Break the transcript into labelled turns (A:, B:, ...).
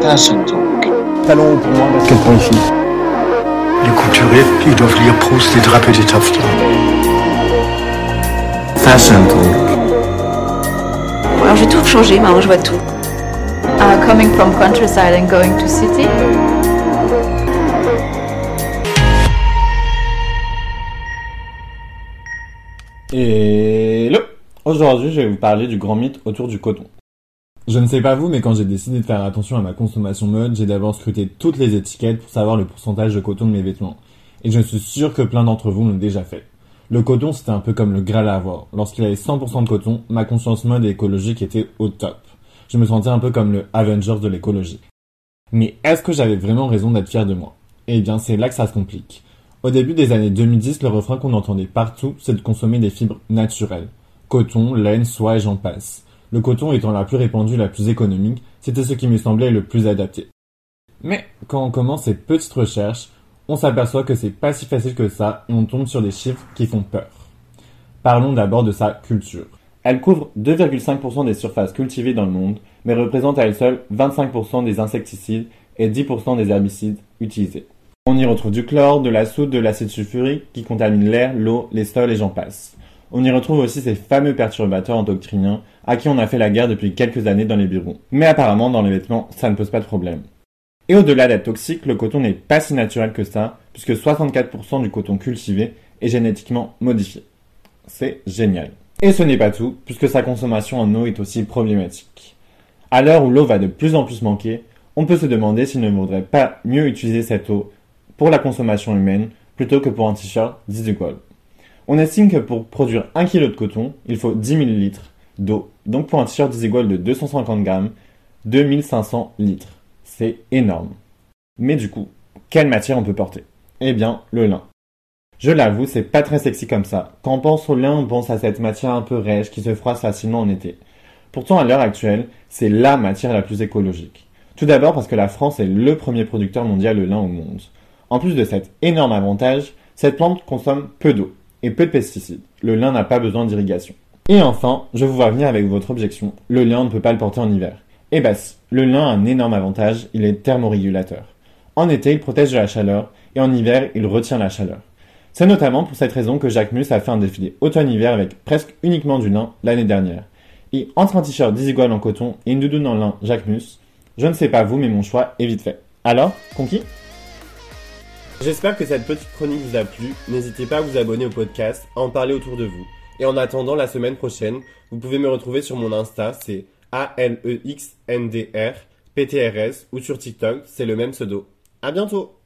A: Fashion Talk.
B: Talon pour moi, basket pour les filles.
C: Les couturiers, ils doivent lire Proust et draper des taffetas.
A: Fashion Talk.
D: Alors j'ai tout changé, maintenant je vois tout.
E: Uh, coming from countryside and going to city?
F: Hello Aujourd'hui, je vais vous parler du grand mythe autour du coton. Je ne sais pas vous, mais quand j'ai décidé de faire attention à ma consommation mode, j'ai d'abord scruté toutes les étiquettes pour savoir le pourcentage de coton de mes vêtements. Et je suis sûr que plein d'entre vous l'ont déjà fait. Le coton, c'était un peu comme le Graal à avoir. Lorsqu'il avait 100% de coton, ma conscience mode et écologique était au top. Je me sentais un peu comme le Avengers de l'écologie. Mais est-ce que j'avais vraiment raison d'être fier de moi? Eh bien, c'est là que ça se complique. Au début des années 2010, le refrain qu'on entendait partout, c'est de consommer des fibres naturelles. Coton, laine, soie et j'en passe. Le coton étant la plus répandue, la plus économique, c'était ce qui me semblait le plus adapté. Mais quand on commence ces petites recherches, on s'aperçoit que c'est pas si facile que ça et on tombe sur des chiffres qui font peur. Parlons d'abord de sa culture. Elle couvre 2,5% des surfaces cultivées dans le monde, mais représente à elle seule 25% des insecticides et 10% des herbicides utilisés. On y retrouve du chlore, de la soude, de l'acide sulfurique qui contamine l'air, l'eau, les sols et j'en passe. On y retrouve aussi ces fameux perturbateurs endocriniens à qui on a fait la guerre depuis quelques années dans les bureaux. Mais apparemment, dans les vêtements, ça ne pose pas de problème. Et au-delà d'être toxique, le coton n'est pas si naturel que ça, puisque 64% du coton cultivé est génétiquement modifié. C'est génial. Et ce n'est pas tout, puisque sa consommation en eau est aussi problématique. À l'heure où l'eau va de plus en plus manquer, on peut se demander s'il ne vaudrait pas mieux utiliser cette eau pour la consommation humaine plutôt que pour un t-shirt Disney On estime que pour produire 1 kg de coton, il faut 10 ml d'eau. Donc pour un t-shirt de 250 grammes, 2500 litres. C'est énorme. Mais du coup, quelle matière on peut porter? Eh bien, le lin. Je l'avoue, c'est pas très sexy comme ça. Quand on pense au lin, on pense à cette matière un peu rêche qui se froisse facilement en été. Pourtant, à l'heure actuelle, c'est la matière la plus écologique. Tout d'abord parce que la France est le premier producteur mondial de lin au monde. En plus de cet énorme avantage, cette plante consomme peu d'eau et peu de pesticides. Le lin n'a pas besoin d'irrigation. Et enfin, je vous vois venir avec votre objection. Le lin, ne peut pas le porter en hiver. Eh bah le lin a un énorme avantage, il est thermorégulateur. En été, il protège de la chaleur, et en hiver, il retient la chaleur. C'est notamment pour cette raison que Jacques Mus a fait un défilé automne-hiver avec presque uniquement du lin l'année dernière. Et entre un t-shirt Disigual en coton et une doudoune en lin Jacques Mus, je ne sais pas vous, mais mon choix est vite fait. Alors, conquis?
G: J'espère que cette petite chronique vous a plu. N'hésitez pas à vous abonner au podcast, à en parler autour de vous. Et en attendant la semaine prochaine, vous pouvez me retrouver sur mon Insta, c'est A-L-E-X-N-D-R, P-T-R-S, ou sur TikTok, c'est le même pseudo. À bientôt!